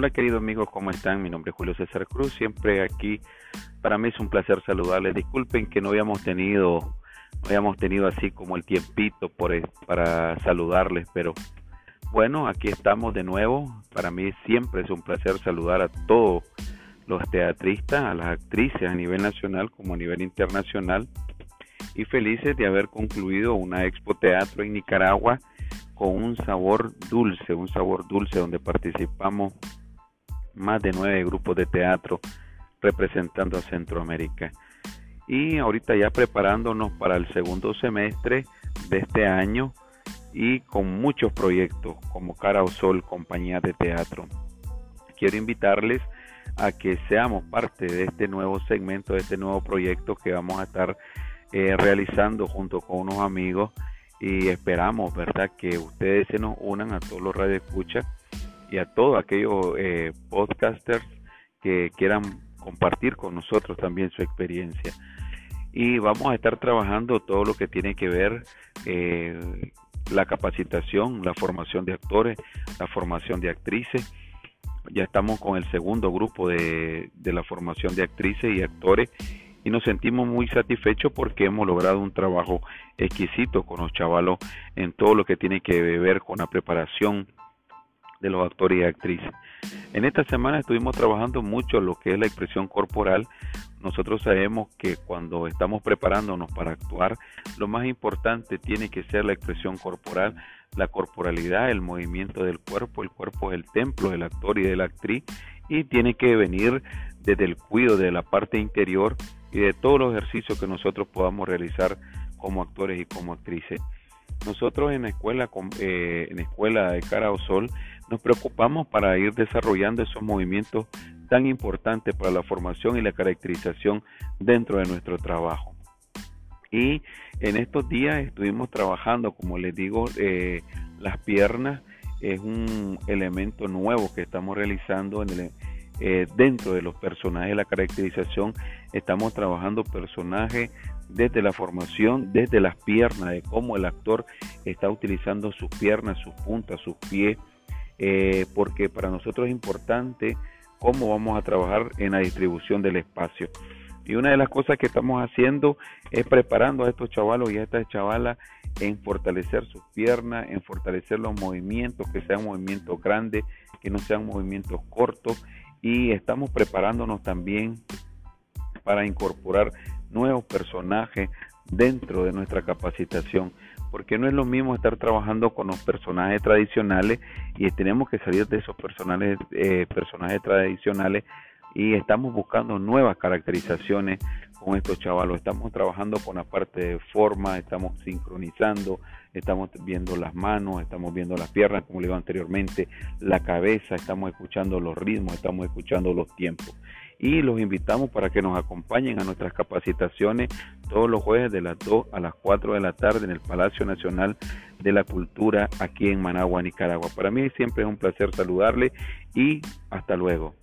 Hola queridos amigos, ¿cómo están? Mi nombre es Julio César Cruz, siempre aquí. Para mí es un placer saludarles. Disculpen que no habíamos tenido, no habíamos tenido así como el tiempito por, para saludarles, pero bueno, aquí estamos de nuevo. Para mí siempre es un placer saludar a todos los teatristas, a las actrices a nivel nacional como a nivel internacional y felices de haber concluido una expo teatro en Nicaragua con un sabor dulce, un sabor dulce donde participamos más de nueve grupos de teatro representando a Centroamérica. Y ahorita ya preparándonos para el segundo semestre de este año y con muchos proyectos como Cara o Sol, compañía de teatro. Quiero invitarles a que seamos parte de este nuevo segmento, de este nuevo proyecto que vamos a estar eh, realizando junto con unos amigos y esperamos, ¿verdad?, que ustedes se nos unan a todos los radioescuchas y a todos aquellos eh, podcasters que quieran compartir con nosotros también su experiencia. Y vamos a estar trabajando todo lo que tiene que ver eh, la capacitación, la formación de actores, la formación de actrices. Ya estamos con el segundo grupo de, de la formación de actrices y actores y nos sentimos muy satisfechos porque hemos logrado un trabajo exquisito con los chavalos en todo lo que tiene que ver con la preparación de los actores y actrices. En esta semana estuvimos trabajando mucho lo que es la expresión corporal. Nosotros sabemos que cuando estamos preparándonos para actuar, lo más importante tiene que ser la expresión corporal, la corporalidad, el movimiento del cuerpo. El cuerpo es el templo del actor y de la actriz y tiene que venir desde el cuidado de la parte interior y de todos los ejercicios que nosotros podamos realizar como actores y como actrices. Nosotros en la escuela, eh, en la escuela de Cara o Sol, nos preocupamos para ir desarrollando esos movimientos tan importantes para la formación y la caracterización dentro de nuestro trabajo. Y en estos días estuvimos trabajando, como les digo, eh, las piernas es un elemento nuevo que estamos realizando eh, dentro de los personajes, la caracterización, estamos trabajando personajes desde la formación, desde las piernas, de cómo el actor está utilizando sus piernas, sus puntas, sus pies, eh, porque para nosotros es importante cómo vamos a trabajar en la distribución del espacio. Y una de las cosas que estamos haciendo es preparando a estos chavalos y a estas chavalas en fortalecer sus piernas, en fortalecer los movimientos, que sean movimientos grandes, que no sean movimientos cortos. Y estamos preparándonos también para incorporar nuevos personajes dentro de nuestra capacitación porque no es lo mismo estar trabajando con los personajes tradicionales y tenemos que salir de esos personajes, eh, personajes tradicionales y estamos buscando nuevas caracterizaciones con estos chavalos. Estamos trabajando con la parte de forma, estamos sincronizando, estamos viendo las manos, estamos viendo las piernas, como le digo anteriormente, la cabeza, estamos escuchando los ritmos, estamos escuchando los tiempos y los invitamos para que nos acompañen a nuestras capacitaciones todos los jueves de las 2 a las 4 de la tarde en el Palacio Nacional de la Cultura aquí en Managua, Nicaragua. Para mí siempre es un placer saludarle y hasta luego.